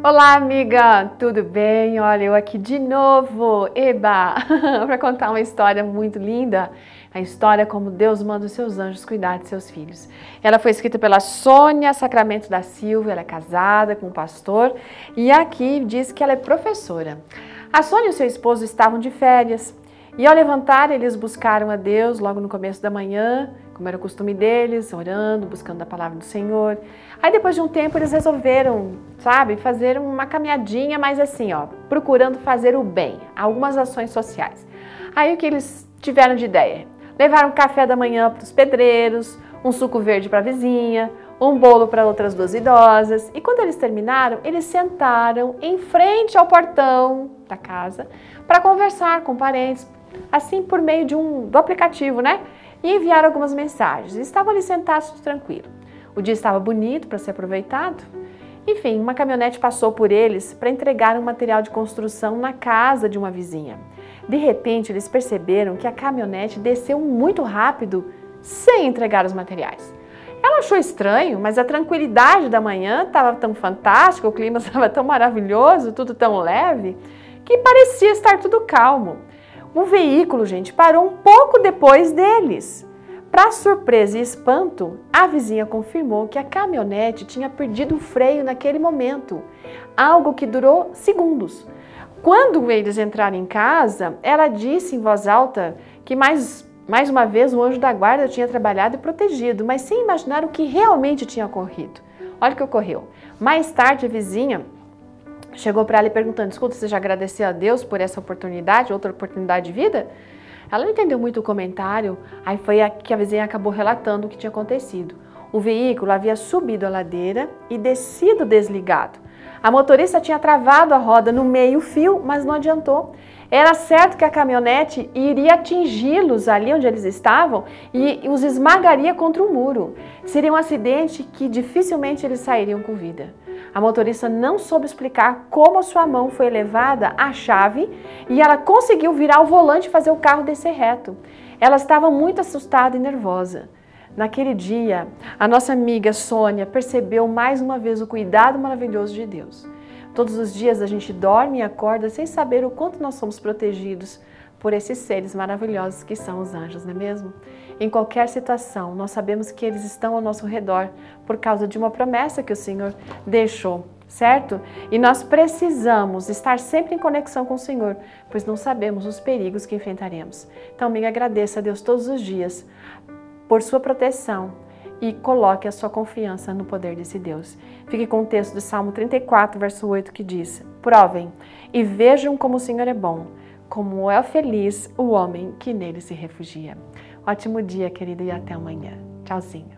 Olá, amiga, tudo bem? Olha, eu aqui de novo, eba, para contar uma história muito linda. A história como Deus manda os seus anjos cuidar de seus filhos. Ela foi escrita pela Sônia Sacramento da Silva, ela é casada com um pastor e aqui diz que ela é professora. A Sônia e seu esposo estavam de férias e ao levantar, eles buscaram a Deus logo no começo da manhã, como era o costume deles, orando, buscando a palavra do Senhor. Aí depois de um tempo eles resolveram, sabe, fazer uma caminhadinha, mas assim, ó, procurando fazer o bem, algumas ações sociais. Aí o que eles tiveram de ideia? Levaram café da manhã para os pedreiros, um suco verde para a vizinha, um bolo para outras duas idosas. E quando eles terminaram, eles sentaram em frente ao portão da casa para conversar com parentes, assim por meio de um do aplicativo, né? E enviaram algumas mensagens. Estavam ali sentados tranquilo. O dia estava bonito para ser aproveitado. Enfim, uma caminhonete passou por eles para entregar um material de construção na casa de uma vizinha. De repente, eles perceberam que a caminhonete desceu muito rápido sem entregar os materiais. Ela achou estranho, mas a tranquilidade da manhã estava tão fantástica, o clima estava tão maravilhoso, tudo tão leve, que parecia estar tudo calmo. O veículo, gente, parou um pouco depois deles. Para surpresa e espanto, a vizinha confirmou que a caminhonete tinha perdido o freio naquele momento, algo que durou segundos. Quando eles entraram em casa, ela disse em voz alta que mais, mais uma vez o anjo da guarda tinha trabalhado e protegido, mas sem imaginar o que realmente tinha ocorrido. Olha o que ocorreu. Mais tarde, a vizinha chegou para ela e perguntando: Escuta, você já agradeceu a Deus por essa oportunidade, outra oportunidade de vida? Ela não entendeu muito o comentário, aí foi a que a vizinha acabou relatando o que tinha acontecido. O veículo havia subido a ladeira e descido desligado. A motorista tinha travado a roda no meio-fio, mas não adiantou. Era certo que a caminhonete iria atingi-los ali onde eles estavam e os esmagaria contra o muro. Seria um acidente que dificilmente eles sairiam com vida. A motorista não soube explicar como a sua mão foi levada à chave e ela conseguiu virar o volante e fazer o carro descer reto. Ela estava muito assustada e nervosa. Naquele dia, a nossa amiga Sônia percebeu mais uma vez o cuidado maravilhoso de Deus. Todos os dias a gente dorme e acorda sem saber o quanto nós somos protegidos por esses seres maravilhosos que são os anjos, não é mesmo? Em qualquer situação, nós sabemos que eles estão ao nosso redor por causa de uma promessa que o Senhor deixou, certo? E nós precisamos estar sempre em conexão com o Senhor, pois não sabemos os perigos que enfrentaremos. Então, amiga, agradeça a Deus todos os dias por sua proteção e coloque a sua confiança no poder desse Deus. Fique com o texto de Salmo 34, verso 8, que diz: Provem e vejam como o Senhor é bom como é feliz o homem que nele se refugia. Ótimo dia, querido, e até amanhã. Tchauzinho.